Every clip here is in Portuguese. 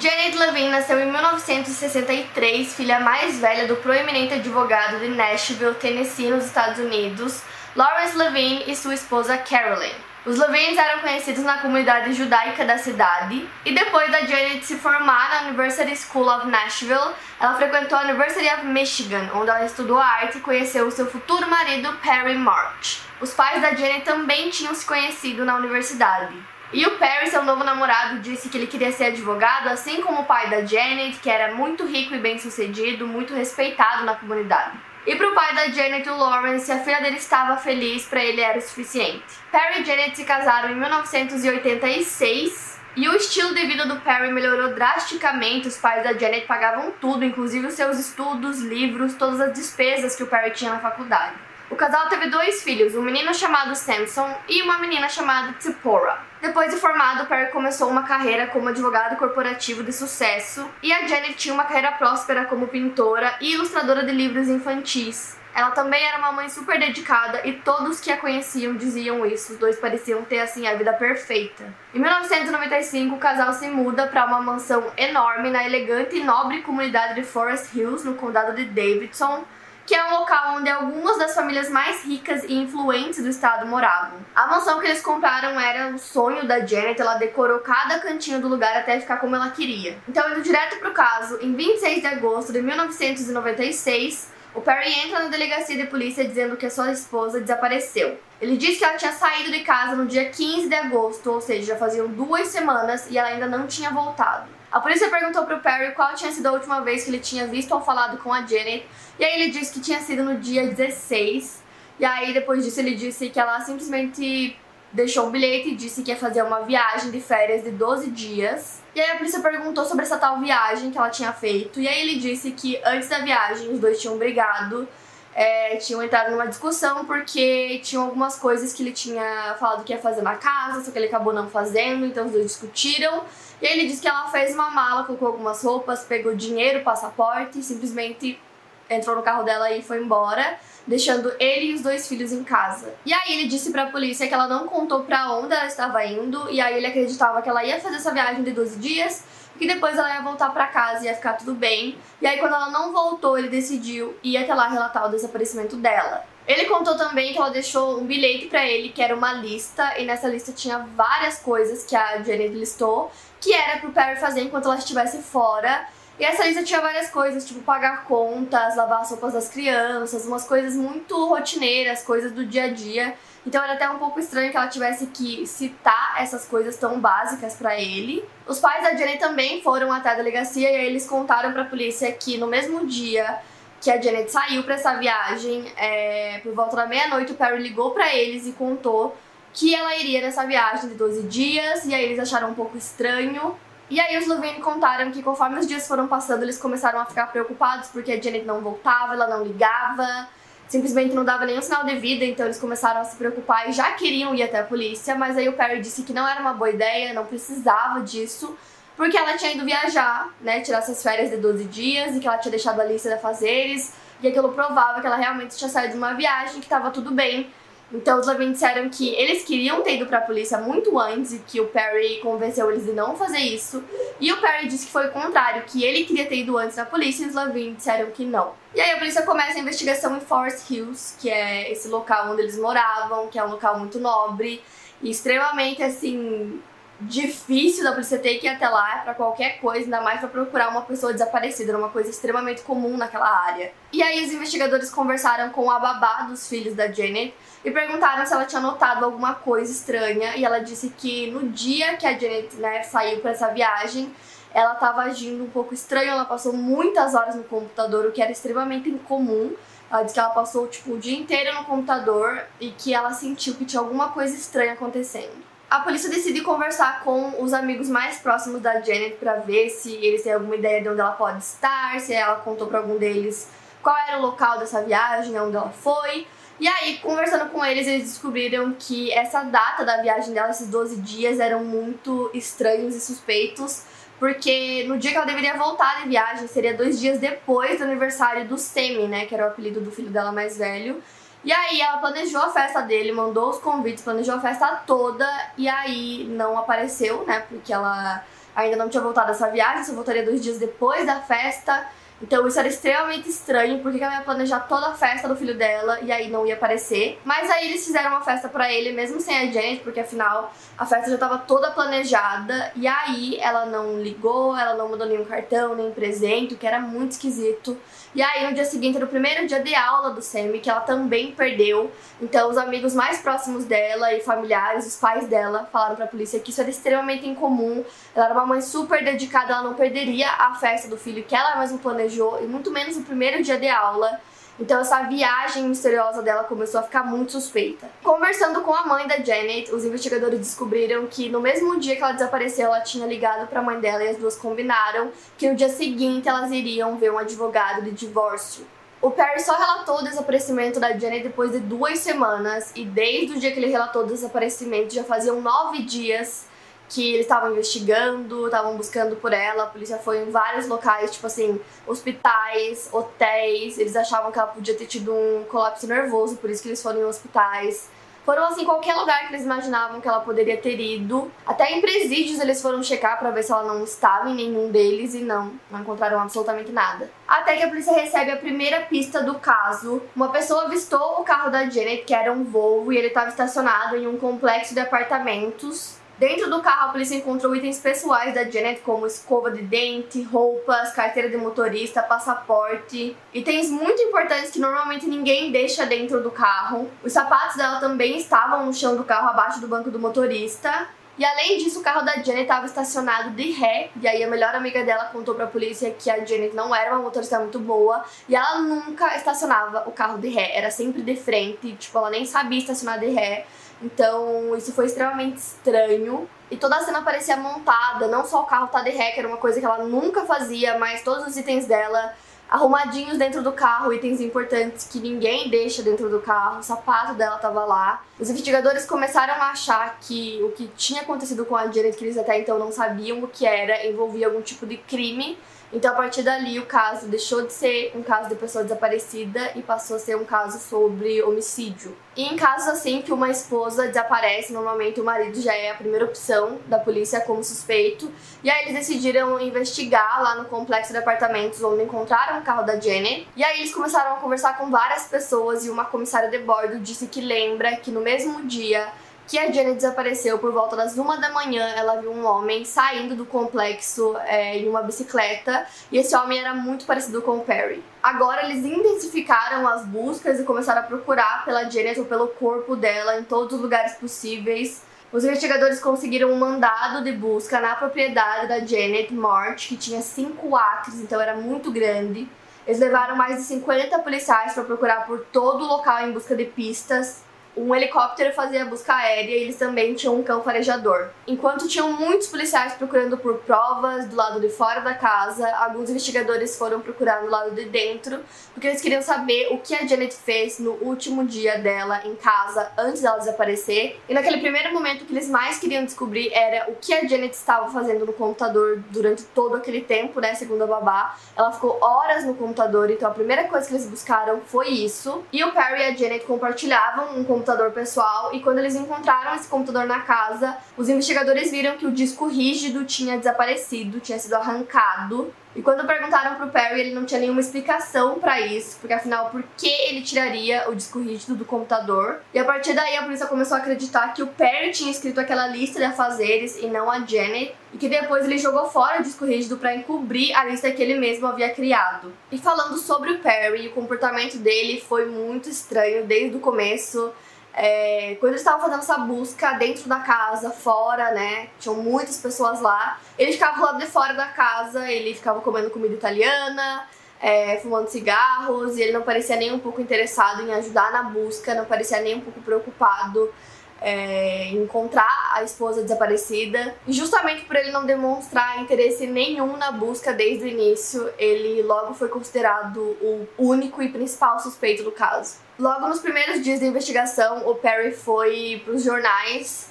Janet Levine nasceu em 1963, filha mais velha do proeminente advogado de Nashville, Tennessee, nos Estados Unidos, Lawrence Levine e sua esposa Carolyn. Os Levines eram conhecidos na comunidade judaica da cidade, e depois da Janet se formar na University School of Nashville, ela frequentou a University of Michigan, onde ela estudou arte e conheceu o seu futuro marido Perry March. Os pais da Janet também tinham se conhecido na universidade. E o Perry, seu novo namorado, disse que ele queria ser advogado, assim como o pai da Janet, que era muito rico e bem sucedido, muito respeitado na comunidade. E pro pai da Janet, o Lawrence, a filha dele estava feliz, para ele era o suficiente. Perry e Janet se casaram em 1986 e o estilo de vida do Perry melhorou drasticamente. Os pais da Janet pagavam tudo, inclusive os seus estudos, livros, todas as despesas que o Perry tinha na faculdade. O casal teve dois filhos, um menino chamado Samson e uma menina chamada Tipora. Depois de formado, Perry começou uma carreira como advogado corporativo de sucesso e a Janet tinha uma carreira próspera como pintora e ilustradora de livros infantis. Ela também era uma mãe super dedicada e todos que a conheciam diziam isso. Os dois pareciam ter assim a vida perfeita. Em 1995, o casal se muda para uma mansão enorme na elegante e nobre comunidade de Forest Hills, no condado de Davidson, que é um local onde algumas das famílias mais ricas e influentes do estado moravam. A mansão que eles compraram era o sonho da Janet, ela decorou cada cantinho do lugar até ficar como ela queria. Então, indo direto pro caso, em 26 de agosto de 1996, o Perry entra na delegacia de polícia dizendo que a sua esposa desapareceu. Ele diz que ela tinha saído de casa no dia 15 de agosto, ou seja, já faziam duas semanas e ela ainda não tinha voltado. A polícia perguntou pro Perry qual tinha sido a última vez que ele tinha visto ou falado com a Janet, e aí ele disse que tinha sido no dia 16. E aí depois disso ele disse que ela simplesmente deixou um bilhete e disse que ia fazer uma viagem de férias de 12 dias. E aí a polícia perguntou sobre essa tal viagem que ela tinha feito. E aí ele disse que antes da viagem os dois tinham brigado, é, tinham entrado numa discussão porque tinham algumas coisas que ele tinha falado que ia fazer na casa, só que ele acabou não fazendo, então os dois discutiram. E ele disse que ela fez uma mala, colocou algumas roupas, pegou dinheiro, passaporte e simplesmente entrou no carro dela e foi embora deixando ele e os dois filhos em casa. E aí ele disse para a polícia que ela não contou para onde ela estava indo, e aí ele acreditava que ela ia fazer essa viagem de 12 dias, que depois ela ia voltar para casa e ia ficar tudo bem. E aí quando ela não voltou, ele decidiu ir até lá relatar o desaparecimento dela. Ele contou também que ela deixou um bilhete para ele que era uma lista e nessa lista tinha várias coisas que a Janet listou que era pro Perry fazer enquanto ela estivesse fora e essa lista tinha várias coisas, tipo pagar contas, lavar as roupas das crianças, umas coisas muito rotineiras, coisas do dia a dia. Então era até um pouco estranho que ela tivesse que citar essas coisas tão básicas para ele. Os pais da Janet também foram até a delegacia e aí eles contaram para a polícia que no mesmo dia que a Janet saiu para essa viagem, é, por volta da meia-noite, o Perry ligou para eles e contou que ela iria nessa viagem de 12 dias, e aí eles acharam um pouco estranho. E aí os Levine contaram que conforme os dias foram passando, eles começaram a ficar preocupados porque a Janet não voltava, ela não ligava, simplesmente não dava nenhum sinal de vida, então eles começaram a se preocupar e já queriam ir até a polícia, mas aí o Perry disse que não era uma boa ideia, não precisava disso, porque ela tinha ido viajar, né, tirar essas férias de 12 dias e que ela tinha deixado a lista de fazeres, e aquilo provava que ela realmente tinha saído de uma viagem, que estava tudo bem, então os Levine disseram que eles queriam ter ido pra polícia muito antes e que o Perry convenceu eles de não fazer isso. E o Perry disse que foi o contrário, que ele queria ter ido antes na polícia e os Levine disseram que não. E aí a polícia começa a investigação em Forest Hills, que é esse local onde eles moravam, que é um local muito nobre e extremamente assim difícil da polícia ter que ir até lá para qualquer coisa, ainda mais para procurar uma pessoa desaparecida, era uma coisa extremamente comum naquela área. E aí os investigadores conversaram com a babá dos filhos da Janet e perguntaram se ela tinha notado alguma coisa estranha e ela disse que no dia que a Janet né, saiu para essa viagem, ela estava agindo um pouco estranho, ela passou muitas horas no computador, o que era extremamente incomum. Ela disse que ela passou tipo, o dia inteiro no computador e que ela sentiu que tinha alguma coisa estranha acontecendo. A polícia decide conversar com os amigos mais próximos da Janet para ver se eles têm alguma ideia de onde ela pode estar, se ela contou para algum deles qual era o local dessa viagem, onde ela foi. E aí, conversando com eles, eles descobriram que essa data da viagem dela, esses 12 dias, eram muito estranhos e suspeitos porque no dia que ela deveria voltar de viagem, seria dois dias depois do aniversário do Semi, né, que era o apelido do filho dela mais velho. E aí ela planejou a festa dele, mandou os convites, planejou a festa toda e aí não apareceu, né, porque ela ainda não tinha voltado dessa viagem, só voltaria dois dias depois da festa. Então isso era extremamente estranho, porque ela ia planejar toda a festa do filho dela e aí não ia aparecer. Mas aí eles fizeram uma festa para ele, mesmo sem a Janet, porque afinal a festa já estava toda planejada. E aí ela não ligou, ela não mandou nenhum cartão, nem presente, o que era muito esquisito. E aí no dia seguinte era o primeiro dia de aula do Sammy, que ela também perdeu. Então os amigos mais próximos dela e familiares, os pais dela, falaram pra polícia que isso era extremamente incomum. Ela era uma mãe super dedicada, ela não perderia a festa do filho que ela planejou planejou, e muito menos o primeiro dia de aula. Então essa viagem misteriosa dela começou a ficar muito suspeita. Conversando com a mãe da Janet, os investigadores descobriram que no mesmo dia que ela desapareceu, ela tinha ligado para a mãe dela e as duas combinaram que no dia seguinte elas iriam ver um advogado de divórcio. O Perry só relatou o desaparecimento da Janet depois de duas semanas, e desde o dia que ele relatou o desaparecimento já faziam nove dias que eles estavam investigando, estavam buscando por ela. A polícia foi em vários locais, tipo assim, hospitais, hotéis. Eles achavam que ela podia ter tido um colapso nervoso, por isso que eles foram em hospitais. Foram assim, qualquer lugar que eles imaginavam que ela poderia ter ido. Até em presídios eles foram checar para ver se ela não estava em nenhum deles e não, não encontraram absolutamente nada. Até que a polícia recebe a primeira pista do caso. Uma pessoa avistou o carro da Janet, que era um Volvo, e ele estava estacionado em um complexo de apartamentos Dentro do carro, a polícia encontrou itens pessoais da Janet, como escova de dente, roupas, carteira de motorista, passaporte. Itens muito importantes que normalmente ninguém deixa dentro do carro. Os sapatos dela também estavam no chão do carro, abaixo do banco do motorista. E além disso, o carro da Janet estava estacionado de ré. E aí a melhor amiga dela contou pra polícia que a Janet não era uma motorista muito boa. E ela nunca estacionava o carro de ré. Era sempre de frente. Tipo, ela nem sabia estacionar de ré. Então, isso foi extremamente estranho. E toda a cena parecia montada, não só o carro tá de ré, que era uma coisa que ela nunca fazia, mas todos os itens dela arrumadinhos dentro do carro, itens importantes que ninguém deixa dentro do carro, o sapato dela tava lá. Os investigadores começaram a achar que o que tinha acontecido com a Janet, que eles até então não sabiam o que era, envolvia algum tipo de crime então, a partir dali, o caso deixou de ser um caso de pessoa desaparecida e passou a ser um caso sobre homicídio. E em casos assim que uma esposa desaparece, normalmente o marido já é a primeira opção da polícia como suspeito. E aí eles decidiram investigar lá no complexo de apartamentos onde encontraram o carro da Jenny. E aí eles começaram a conversar com várias pessoas e uma comissária de bordo disse que lembra que no mesmo dia que a Jenny desapareceu por volta das uma da manhã. Ela viu um homem saindo do complexo é, em uma bicicleta e esse homem era muito parecido com o Perry. Agora eles intensificaram as buscas e começaram a procurar pela Janet ou pelo corpo dela em todos os lugares possíveis. Os investigadores conseguiram um mandado de busca na propriedade da Janet Mort, que tinha cinco acres, então era muito grande. Eles levaram mais de 50 policiais para procurar por todo o local em busca de pistas um helicóptero fazia busca aérea e eles também tinham um cão farejador. Enquanto tinham muitos policiais procurando por provas do lado de fora da casa, alguns investigadores foram procurar no lado de dentro, porque eles queriam saber o que a Janet fez no último dia dela em casa antes dela desaparecer. E naquele primeiro momento o que eles mais queriam descobrir era o que a Janet estava fazendo no computador durante todo aquele tempo, né, segundo a babá. Ela ficou horas no computador, então a primeira coisa que eles buscaram foi isso. E o Perry e a Janet compartilhavam um computador computador pessoal e quando eles encontraram esse computador na casa, os investigadores viram que o disco rígido tinha desaparecido, tinha sido arrancado E quando perguntaram pro Perry, ele não tinha nenhuma explicação para isso, porque afinal, por que ele tiraria o disco rígido do computador? E a partir daí a polícia começou a acreditar que o Perry tinha escrito aquela lista de afazeres e não a Janet, e que depois ele jogou fora o disco rígido para encobrir a lista que ele mesmo havia criado. E falando sobre o Perry, o comportamento dele foi muito estranho desde o começo. É, quando eles estavam fazendo essa busca dentro da casa, fora, né? Tinham muitas pessoas lá. Ele ficava do lado de fora da casa, ele ficava comendo comida italiana, é, fumando cigarros, e ele não parecia nem um pouco interessado em ajudar na busca, não parecia nem um pouco preocupado é, encontrar a esposa desaparecida. E justamente por ele não demonstrar interesse nenhum na busca desde o início, ele logo foi considerado o único e principal suspeito do caso. Logo nos primeiros dias da investigação, o Perry foi para os jornais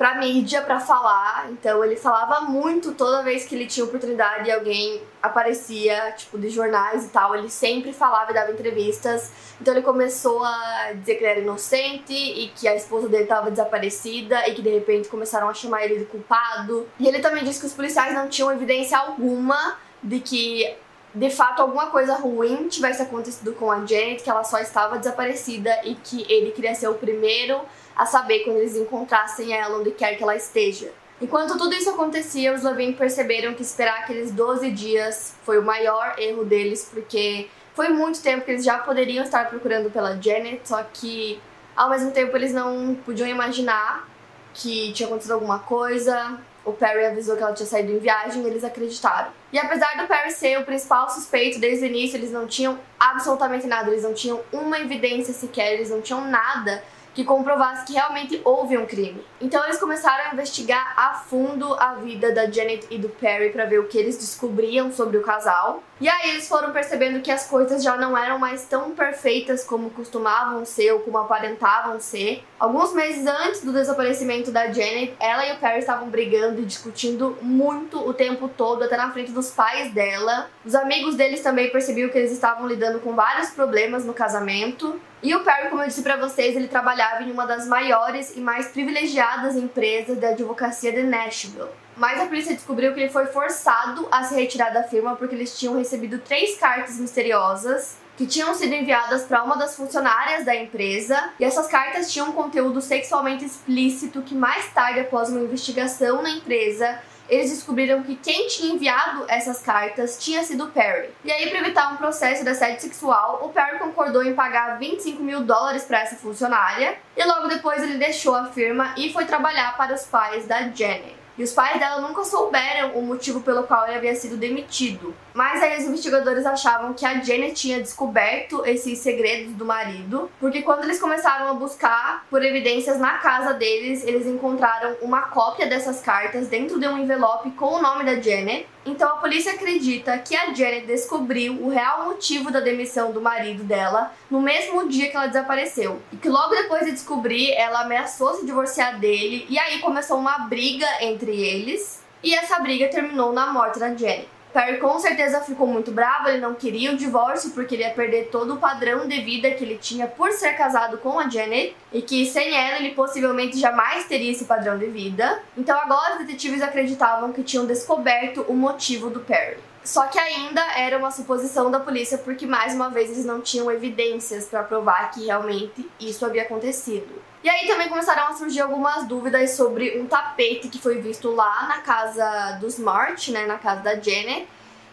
pra mídia para falar. Então ele falava muito toda vez que ele tinha oportunidade e alguém aparecia, tipo, de jornais e tal. Ele sempre falava e dava entrevistas. Então ele começou a dizer que ele era inocente e que a esposa dele estava desaparecida e que de repente começaram a chamar ele de culpado. E ele também disse que os policiais não tinham evidência alguma de que de fato alguma coisa ruim tivesse acontecido com a Janet, que ela só estava desaparecida e que ele queria ser o primeiro a saber quando eles encontrassem ela onde quer que ela esteja. Enquanto tudo isso acontecia, os Levine perceberam que esperar aqueles 12 dias foi o maior erro deles, porque foi muito tempo que eles já poderiam estar procurando pela Janet, só que ao mesmo tempo eles não podiam imaginar que tinha acontecido alguma coisa. O Perry avisou que ela tinha saído em viagem e eles acreditaram. E apesar do Perry ser o principal suspeito desde o início, eles não tinham absolutamente nada, eles não tinham uma evidência sequer, eles não tinham nada que comprovasse que realmente houve um crime. Então eles começaram a investigar a fundo a vida da Janet e do Perry para ver o que eles descobriam sobre o casal. E aí eles foram percebendo que as coisas já não eram mais tão perfeitas como costumavam ser ou como aparentavam ser. Alguns meses antes do desaparecimento da Janet, ela e o Perry estavam brigando e discutindo muito o tempo todo, até na frente dos pais dela. Os amigos deles também percebiam que eles estavam lidando com vários problemas no casamento. E o Perry, como eu disse para vocês, ele trabalhava em uma das maiores e mais privilegiadas empresas da advocacia de Nashville. Mas a polícia descobriu que ele foi forçado a se retirar da firma porque eles tinham recebido três cartas misteriosas que tinham sido enviadas para uma das funcionárias da empresa, e essas cartas tinham um conteúdo sexualmente explícito que mais tarde, após uma investigação na empresa, eles descobriram que quem tinha enviado essas cartas tinha sido Perry. E aí, para evitar um processo de assédio sexual, o Perry concordou em pagar 25 mil dólares para essa funcionária, e logo depois ele deixou a firma e foi trabalhar para os pais da Jenny. E os pais dela nunca souberam o motivo pelo qual ele havia sido demitido. Mas aí os investigadores achavam que a Janet tinha descoberto esses segredos do marido, porque quando eles começaram a buscar por evidências na casa deles, eles encontraram uma cópia dessas cartas dentro de um envelope com o nome da Janet. Então a polícia acredita que a Janet descobriu o real motivo da demissão do marido dela no mesmo dia que ela desapareceu. E que logo depois de descobrir, ela ameaçou se divorciar dele e aí começou uma briga entre eles. E essa briga terminou na morte da Janet. Perry com certeza ficou muito bravo, ele não queria o divórcio porque ele ia perder todo o padrão de vida que ele tinha por ser casado com a Janet e que sem ela ele possivelmente jamais teria esse padrão de vida. Então agora os detetives acreditavam que tinham descoberto o motivo do Perry. Só que ainda era uma suposição da polícia porque mais uma vez eles não tinham evidências para provar que realmente isso havia acontecido. E aí também começaram a surgir algumas dúvidas sobre um tapete que foi visto lá na casa dos Smart, né, na casa da Jenny.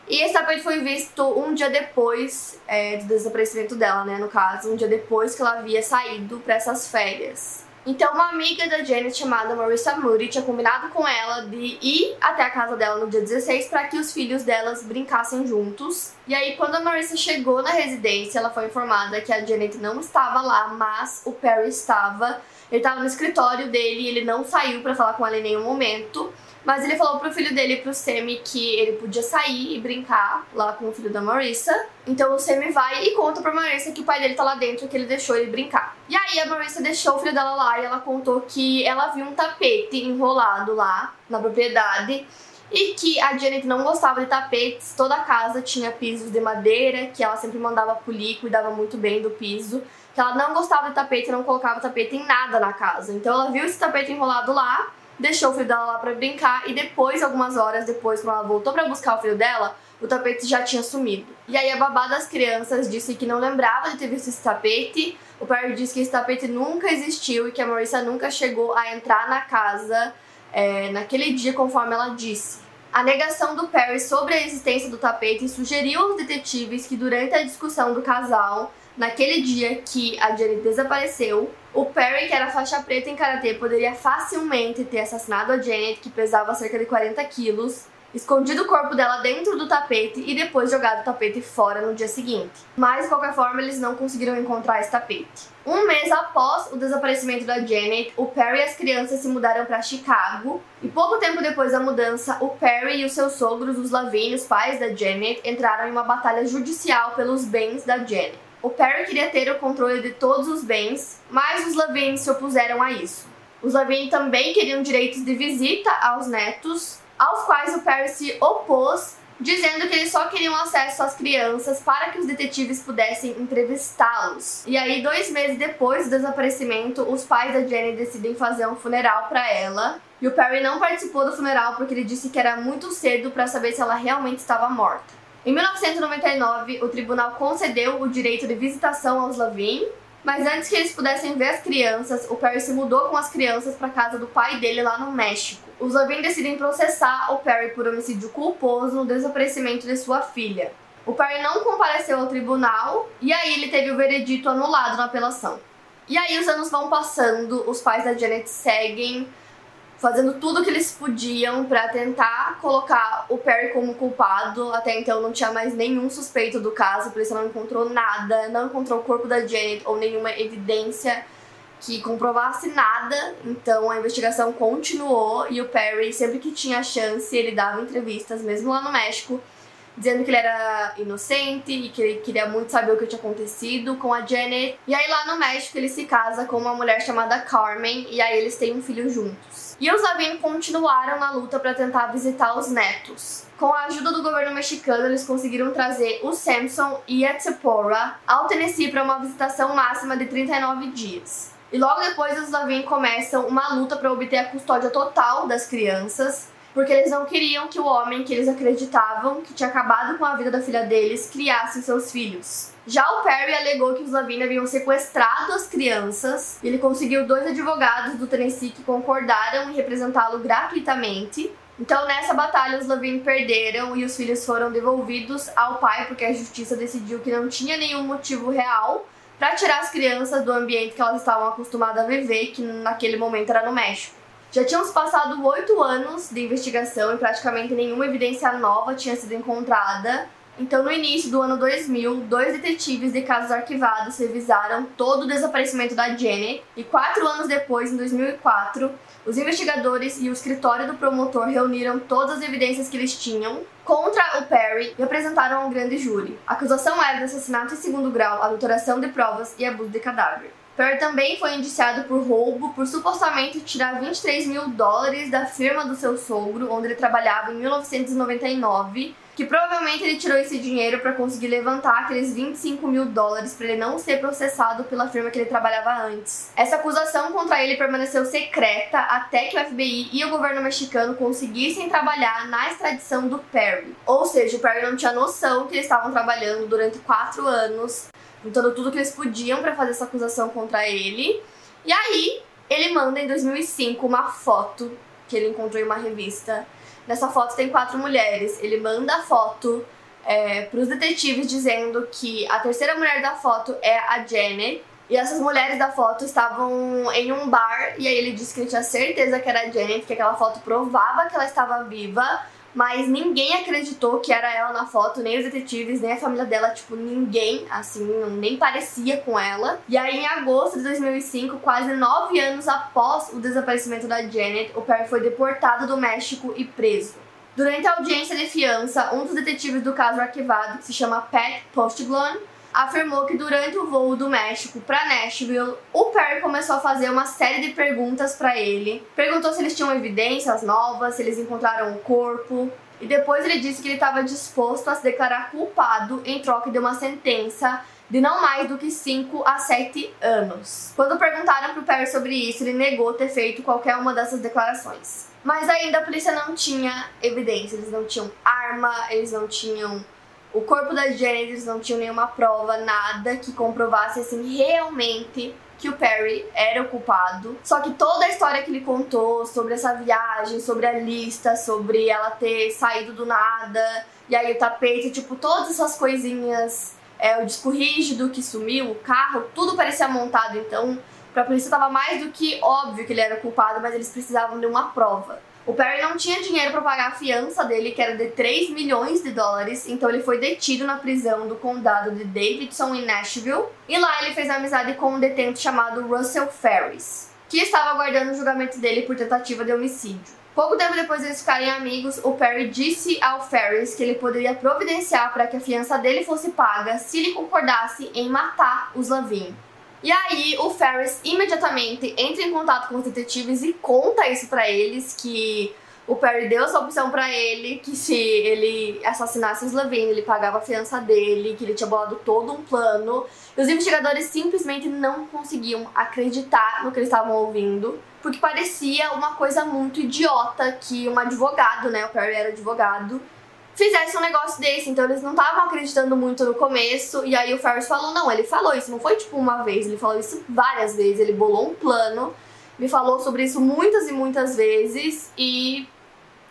E esse tapete foi visto um dia depois é, do desaparecimento dela, né, no caso, um dia depois que ela havia saído para essas férias. Então, uma amiga da Janet chamada Marissa Moody tinha combinado com ela de ir até a casa dela no dia 16 para que os filhos delas brincassem juntos. E aí, quando a Marissa chegou na residência, ela foi informada que a Janet não estava lá, mas o Perry estava. Ele estava no escritório dele e ele não saiu para falar com ela em nenhum momento. Mas ele falou pro filho dele, pro Semi, que ele podia sair e brincar lá com o filho da Marissa. Então o Semi vai e conta pra Marissa que o pai dele tá lá dentro e que ele deixou ele brincar. E aí a Marissa deixou o filho dela lá e ela contou que ela viu um tapete enrolado lá na propriedade e que a Janet não gostava de tapetes, toda a casa tinha pisos de madeira, que ela sempre mandava polir, cuidava muito bem do piso, que ela não gostava de tapete, não colocava tapete em nada na casa. Então ela viu esse tapete enrolado lá deixou o filho dela lá para brincar e depois, algumas horas depois, quando ela voltou para buscar o filho dela, o tapete já tinha sumido. E aí a babá das crianças disse que não lembrava de ter visto esse tapete. O Perry disse que esse tapete nunca existiu e que a Marissa nunca chegou a entrar na casa é, naquele dia, conforme ela disse. A negação do Perry sobre a existência do tapete sugeriu aos detetives que durante a discussão do casal, naquele dia que a Jenny desapareceu, o Perry, que era faixa preta em karatê, poderia facilmente ter assassinado a Janet, que pesava cerca de 40 quilos, escondido o corpo dela dentro do tapete e depois jogado o tapete fora no dia seguinte. Mas, de qualquer forma, eles não conseguiram encontrar esse tapete. Um mês após o desaparecimento da Janet, o Perry e as crianças se mudaram para Chicago. E pouco tempo depois da mudança, o Perry e os seus sogros, os Lavine, os pais da Janet, entraram em uma batalha judicial pelos bens da Janet. O Perry queria ter o controle de todos os bens, mas os Lavine se opuseram a isso. Os Lavine também queriam direitos de visita aos netos, aos quais o Perry se opôs, dizendo que eles só queriam acesso às crianças para que os detetives pudessem entrevistá-los. E aí, dois meses depois do desaparecimento, os pais da Jenny decidem fazer um funeral para ela. E o Perry não participou do funeral porque ele disse que era muito cedo para saber se ela realmente estava morta. Em 1999, o tribunal concedeu o direito de visitação aos Lavin, mas antes que eles pudessem ver as crianças, o Perry se mudou com as crianças para casa do pai dele lá no México. Os Levine decidem processar o Perry por homicídio culposo no desaparecimento de sua filha. O Perry não compareceu ao tribunal e aí ele teve o veredito anulado na apelação. E aí os anos vão passando, os pais da Janet seguem fazendo tudo que eles podiam para tentar colocar o Perry como culpado. Até então não tinha mais nenhum suspeito do caso, a polícia não encontrou nada, não encontrou o corpo da Janet ou nenhuma evidência que comprovasse nada. Então a investigação continuou e o Perry, sempre que tinha chance, ele dava entrevistas, mesmo lá no México, dizendo que ele era inocente e que ele queria muito saber o que tinha acontecido com a Janet. E aí lá no México ele se casa com uma mulher chamada Carmen e aí eles têm um filho juntos. E os Lavin continuaram na luta para tentar visitar os netos. Com a ajuda do governo mexicano, eles conseguiram trazer o Samson e a Tsepora ao Tennessee para uma visitação máxima de 39 dias. E logo depois, os Lavin começam uma luta para obter a custódia total das crianças, porque eles não queriam que o homem que eles acreditavam que tinha acabado com a vida da filha deles criasse seus filhos. Já o Perry alegou que os Lavine haviam sequestrado as crianças. Ele conseguiu dois advogados do Tennessee que concordaram em representá-lo gratuitamente. Então, nessa batalha, os Lavine perderam e os filhos foram devolvidos ao pai porque a justiça decidiu que não tinha nenhum motivo real para tirar as crianças do ambiente que elas estavam acostumadas a viver, que naquele momento era no México. Já tínhamos passado oito anos de investigação e praticamente nenhuma evidência nova tinha sido encontrada. Então, no início do ano 2000, dois detetives de casos arquivados revisaram todo o desaparecimento da Jenny e quatro anos depois, em 2004, os investigadores e o escritório do promotor reuniram todas as evidências que eles tinham contra o Perry e apresentaram ao grande júri. A acusação era de assassinato em segundo grau, adulteração de provas e abuso de cadáver. Perry também foi indiciado por roubo por supostamente tirar 23 mil dólares da firma do seu sogro, onde ele trabalhava em 1999 que provavelmente ele tirou esse dinheiro para conseguir levantar aqueles 25 mil dólares para ele não ser processado pela firma que ele trabalhava antes. Essa acusação contra ele permaneceu secreta até que o FBI e o governo mexicano conseguissem trabalhar na extradição do Perry. Ou seja, o Perry não tinha noção que eles estavam trabalhando durante quatro anos, juntando tudo que eles podiam para fazer essa acusação contra ele. E aí, ele manda em 2005 uma foto que ele encontrou em uma revista Nessa foto tem quatro mulheres. Ele manda a foto é, para os detetives dizendo que a terceira mulher da foto é a Janet. E essas mulheres da foto estavam em um bar e aí ele disse que ele tinha certeza que era a Janet, que aquela foto provava que ela estava viva mas ninguém acreditou que era ela na foto, nem os detetives, nem a família dela, tipo, ninguém, assim, nem parecia com ela. E aí, em agosto de 2005, quase nove anos após o desaparecimento da Janet, o Perry foi deportado do México e preso. Durante a audiência de fiança, um dos detetives do caso arquivado, que se chama Pat Postglone, afirmou que durante o voo do México para Nashville, o Perry começou a fazer uma série de perguntas para ele. Perguntou se eles tinham evidências novas, se eles encontraram o corpo. E depois ele disse que ele estava disposto a se declarar culpado em troca de uma sentença de não mais do que 5 a 7 anos. Quando perguntaram para o Perry sobre isso, ele negou ter feito qualquer uma dessas declarações. Mas ainda a polícia não tinha evidência, eles não tinham arma, eles não tinham o corpo da Janet, eles não tinham nenhuma prova, nada que comprovasse assim realmente que o Perry era o culpado. Só que toda a história que ele contou sobre essa viagem, sobre a lista, sobre ela ter saído do nada, e aí o tapete, tipo, todas essas coisinhas, é, o disco rígido que sumiu, o carro, tudo parecia montado, então pra polícia tava mais do que óbvio que ele era culpado, mas eles precisavam de uma prova. O Perry não tinha dinheiro para pagar a fiança dele, que era de 3 milhões de dólares, então ele foi detido na prisão do condado de Davidson, em Nashville. E lá ele fez amizade com um detento chamado Russell Ferris, que estava aguardando o julgamento dele por tentativa de homicídio. Pouco tempo depois de eles ficarem amigos, o Perry disse ao Ferris que ele poderia providenciar para que a fiança dele fosse paga se ele concordasse em matar os Lavin. E aí o Ferris imediatamente entra em contato com os detetives e conta isso para eles que o Perry deu essa opção para ele que se ele assassinasse os Levine, ele pagava a fiança dele, que ele tinha bolado todo um plano. E os investigadores simplesmente não conseguiam acreditar no que eles estavam ouvindo, porque parecia uma coisa muito idiota que um advogado, né, o Perry era advogado, fizesse um negócio desse. Então eles não estavam acreditando muito no começo. E aí o Ferris falou: não, ele falou isso, não foi tipo uma vez, ele falou isso várias vezes. Ele bolou um plano, me falou sobre isso muitas e muitas vezes. E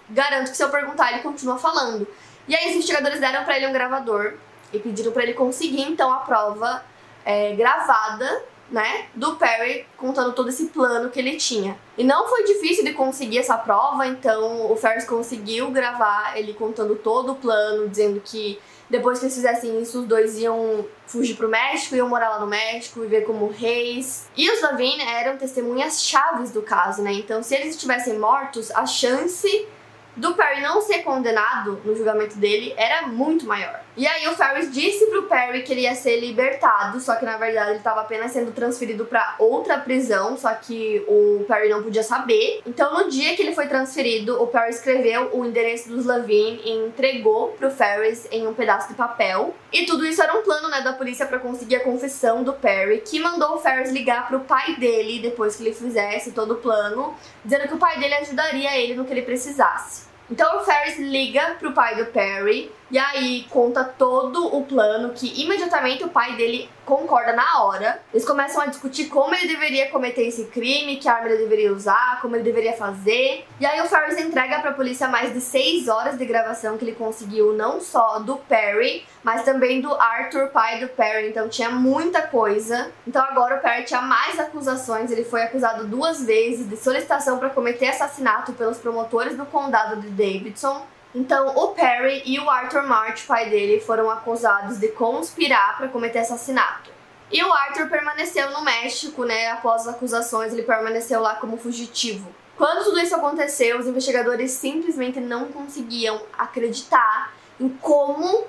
garanto que se eu perguntar, ele continua falando. E aí os investigadores deram para ele um gravador e pediram para ele conseguir então a prova é, gravada né, do Perry contando todo esse plano que ele tinha. E não foi difícil de conseguir essa prova, então o Ferris conseguiu gravar ele contando todo o plano, dizendo que depois que eles fizessem isso, os dois iam fugir pro México, iam morar lá no México, viver como reis. E os Lavine eram testemunhas chaves do caso, né? Então, se eles estivessem mortos, a chance do Perry não ser condenado no julgamento dele era muito maior. E aí o Ferris disse pro Perry que ele ia ser libertado, só que na verdade ele estava apenas sendo transferido para outra prisão, só que o Perry não podia saber. Então no dia que ele foi transferido, o Perry escreveu o endereço dos Levine e entregou pro Ferris em um pedaço de papel. E tudo isso era um plano, né, da polícia para conseguir a confissão do Perry, que mandou o Ferris ligar pro pai dele depois que ele fizesse todo o plano, dizendo que o pai dele ajudaria ele no que ele precisasse. Então o Ferris liga pro pai do Perry e aí conta todo o plano que imediatamente o pai dele concorda na hora. Eles começam a discutir como ele deveria cometer esse crime, que arma ele deveria usar, como ele deveria fazer. E aí o Ferris entrega pra polícia mais de 6 horas de gravação que ele conseguiu, não só do Perry, mas também do Arthur, pai do Perry. Então tinha muita coisa. Então agora o Perry tinha mais acusações. Ele foi acusado duas vezes de solicitação para cometer assassinato pelos promotores do condado de Davidson então, o Perry e o Arthur March, pai dele, foram acusados de conspirar para cometer assassinato. E o Arthur permaneceu no México, né? Após as acusações, ele permaneceu lá como fugitivo. Quando tudo isso aconteceu, os investigadores simplesmente não conseguiam acreditar em como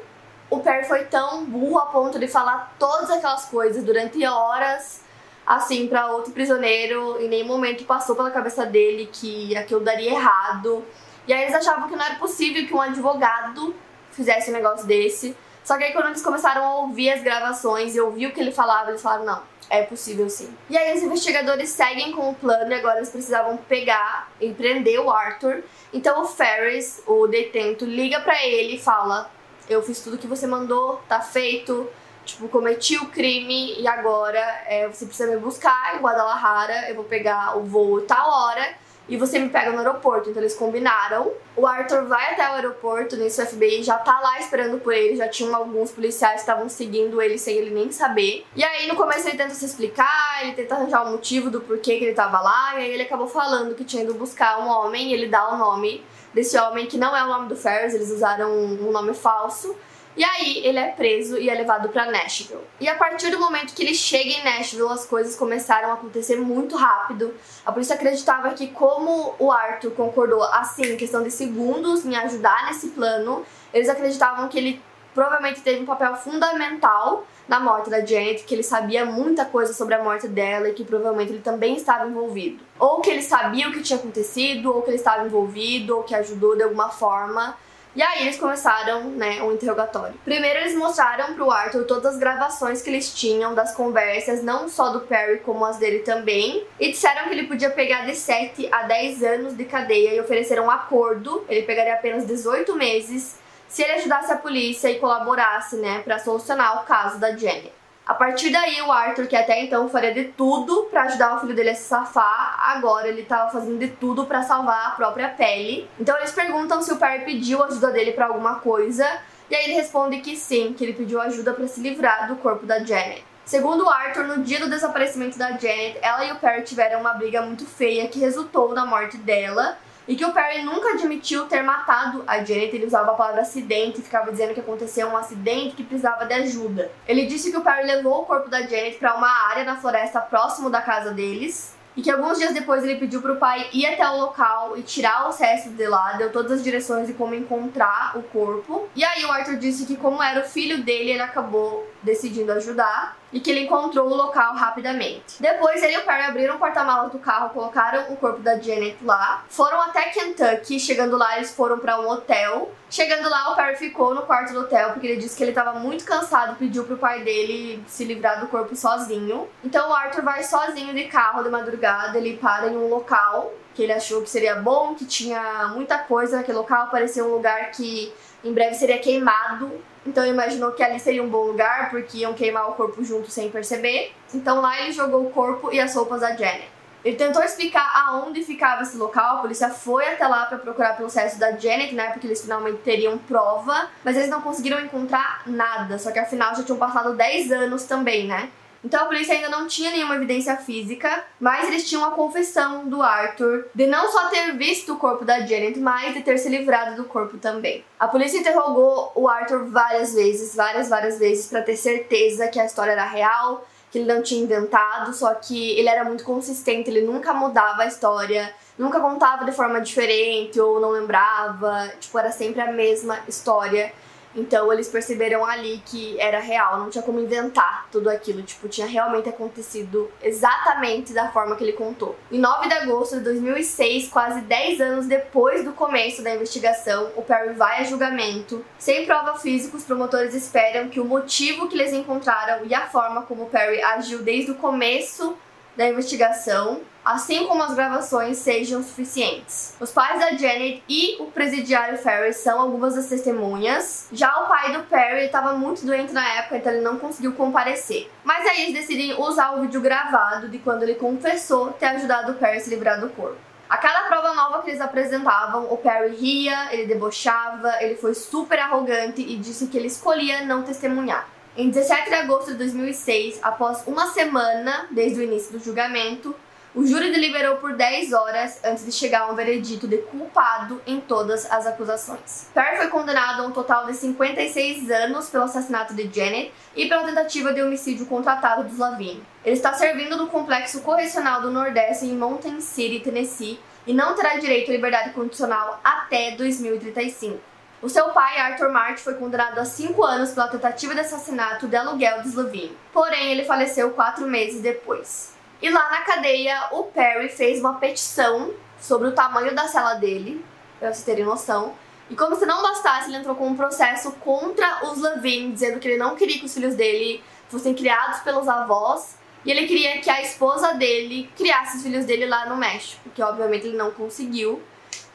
o Perry foi tão burro a ponto de falar todas aquelas coisas durante horas, assim, para outro prisioneiro. Em nenhum momento passou pela cabeça dele que aquilo daria errado. E aí eles achavam que não era possível que um advogado fizesse um negócio desse. Só que aí quando eles começaram a ouvir as gravações e ouvir o que ele falava, eles falaram, não, é possível sim. E aí os investigadores seguem com o plano e agora eles precisavam pegar e prender o Arthur. Então o Ferris, o detento, liga para ele e fala: Eu fiz tudo que você mandou, tá feito. Tipo, cometi o crime e agora é, você precisa me buscar em Guadalajara. Eu vou pegar o voo tal hora e você me pega no aeroporto. Então eles combinaram. O Arthur vai até o aeroporto, nisso o FBI já tá lá esperando por ele, já tinham alguns policiais que estavam seguindo ele sem ele nem saber. E aí no começo ele tenta se explicar, ele tenta arranjar o um motivo do porquê que ele tava lá, e aí ele acabou falando que tinha ido buscar um homem, e ele dá o nome desse homem que não é o nome do Ferris, eles usaram um nome falso. E aí ele é preso e é levado para Nashville. E a partir do momento que ele chega em Nashville, as coisas começaram a acontecer muito rápido. A polícia acreditava que como o Arthur concordou assim, em questão de segundos em ajudar nesse plano, eles acreditavam que ele provavelmente teve um papel fundamental na morte da Janet, que ele sabia muita coisa sobre a morte dela e que provavelmente ele também estava envolvido. Ou que ele sabia o que tinha acontecido, ou que ele estava envolvido, ou que ajudou de alguma forma. E aí eles começaram, né, um interrogatório. Primeiro eles mostraram pro Arthur todas as gravações que eles tinham das conversas, não só do Perry como as dele também, e disseram que ele podia pegar de 7 a 10 anos de cadeia e ofereceram um acordo, ele pegaria apenas 18 meses se ele ajudasse a polícia e colaborasse, né, para solucionar o caso da Jenny. A partir daí, o Arthur, que até então faria de tudo para ajudar o filho dele a se safar, agora ele tava fazendo de tudo para salvar a própria pele. Então eles perguntam se o Perry pediu ajuda dele para alguma coisa, e aí ele responde que sim, que ele pediu ajuda para se livrar do corpo da Janet. Segundo Arthur, no dia do desaparecimento da Janet, ela e o Perry tiveram uma briga muito feia que resultou na morte dela e que o Perry nunca admitiu ter matado a Janet. Ele usava a palavra acidente e ficava dizendo que aconteceu um acidente que precisava de ajuda. Ele disse que o Perry levou o corpo da Janet para uma área na floresta próximo da casa deles e que alguns dias depois ele pediu para o pai ir até o local e tirar os restos de lá, deu todas as direções de como encontrar o corpo. E aí o Arthur disse que como era o filho dele, ele acabou decidindo ajudar e que ele encontrou o local rapidamente. Depois ele e o Perry abriram o porta-malas do carro, colocaram o corpo da Janet lá, foram até Kentucky, chegando lá eles foram para um hotel. Chegando lá, o Perry ficou no quarto do hotel porque ele disse que ele estava muito cansado, pediu pro pai dele se livrar do corpo sozinho. Então o Arthur vai sozinho de carro de madrugada, ele para em um local que ele achou que seria bom, que tinha muita coisa naquele local, parecia um lugar que em breve seria queimado. Então imaginou que ali seria um bom lugar, porque iam queimar o corpo junto sem perceber. Então lá ele jogou o corpo e as roupas da Janet. Ele tentou explicar aonde ficava esse local, a polícia foi até lá para procurar pelo sexo da Janet, né? Porque eles finalmente teriam prova, mas eles não conseguiram encontrar nada, só que afinal já tinham passado 10 anos também, né? Então a polícia ainda não tinha nenhuma evidência física, mas eles tinham a confissão do Arthur de não só ter visto o corpo da Janet, mas de ter se livrado do corpo também. A polícia interrogou o Arthur várias vezes, várias, várias vezes, para ter certeza que a história era real, que ele não tinha inventado, só que ele era muito consistente, ele nunca mudava a história, nunca contava de forma diferente ou não lembrava, tipo, era sempre a mesma história. Então eles perceberam ali que era real, não tinha como inventar tudo aquilo, tipo, tinha realmente acontecido exatamente da forma que ele contou. Em 9 de agosto de 2006, quase 10 anos depois do começo da investigação, o Perry vai a julgamento. Sem prova física, os promotores esperam que o motivo que eles encontraram e a forma como o Perry agiu desde o começo da investigação, assim como as gravações, sejam suficientes. Os pais da Janet e o presidiário Ferris são algumas das testemunhas. Já o pai do Perry estava muito doente na época, então ele não conseguiu comparecer. Mas aí eles decidem usar o vídeo gravado de quando ele confessou ter ajudado o Perry a se livrar do corpo. A cada prova nova que eles apresentavam, o Perry ria, ele debochava, ele foi super arrogante e disse que ele escolhia não testemunhar. Em 17 de agosto de 2006, após uma semana desde o início do julgamento, o júri deliberou por 10 horas antes de chegar a um veredito de culpado em todas as acusações. Perry foi condenado a um total de 56 anos pelo assassinato de Janet e pela tentativa de homicídio contratado dos Lavine. Ele está servindo no complexo correcional do Nordeste em Mountain City, Tennessee, e não terá direito à liberdade condicional até 2035. O seu pai, Arthur Martin, foi condenado a cinco anos pela tentativa de assassinato de aluguel de Slovene. Porém, ele faleceu quatro meses depois. E lá na cadeia, o Perry fez uma petição sobre o tamanho da cela dele, pra vocês terem noção. E como se não bastasse, ele entrou com um processo contra os Levine, dizendo que ele não queria que os filhos dele fossem criados pelos avós. E ele queria que a esposa dele criasse os filhos dele lá no México, que obviamente ele não conseguiu.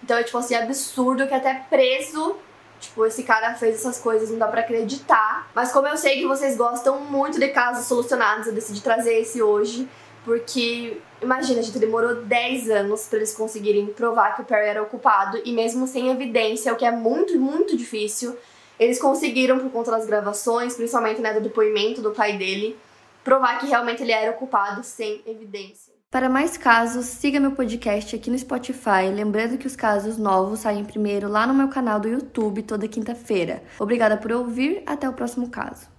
Então é tipo assim, absurdo que até preso Tipo, esse cara fez essas coisas, não dá pra acreditar. Mas como eu sei que vocês gostam muito de casos solucionados, eu decidi trazer esse hoje. Porque, imagina, a gente demorou 10 anos para eles conseguirem provar que o Perry era ocupado. E mesmo sem evidência, o que é muito, muito difícil, eles conseguiram, por conta das gravações, principalmente né, do depoimento do pai dele, provar que realmente ele era ocupado sem evidência. Para mais casos, siga meu podcast aqui no Spotify, lembrando que os casos novos saem primeiro lá no meu canal do YouTube toda quinta-feira. Obrigada por ouvir, até o próximo caso.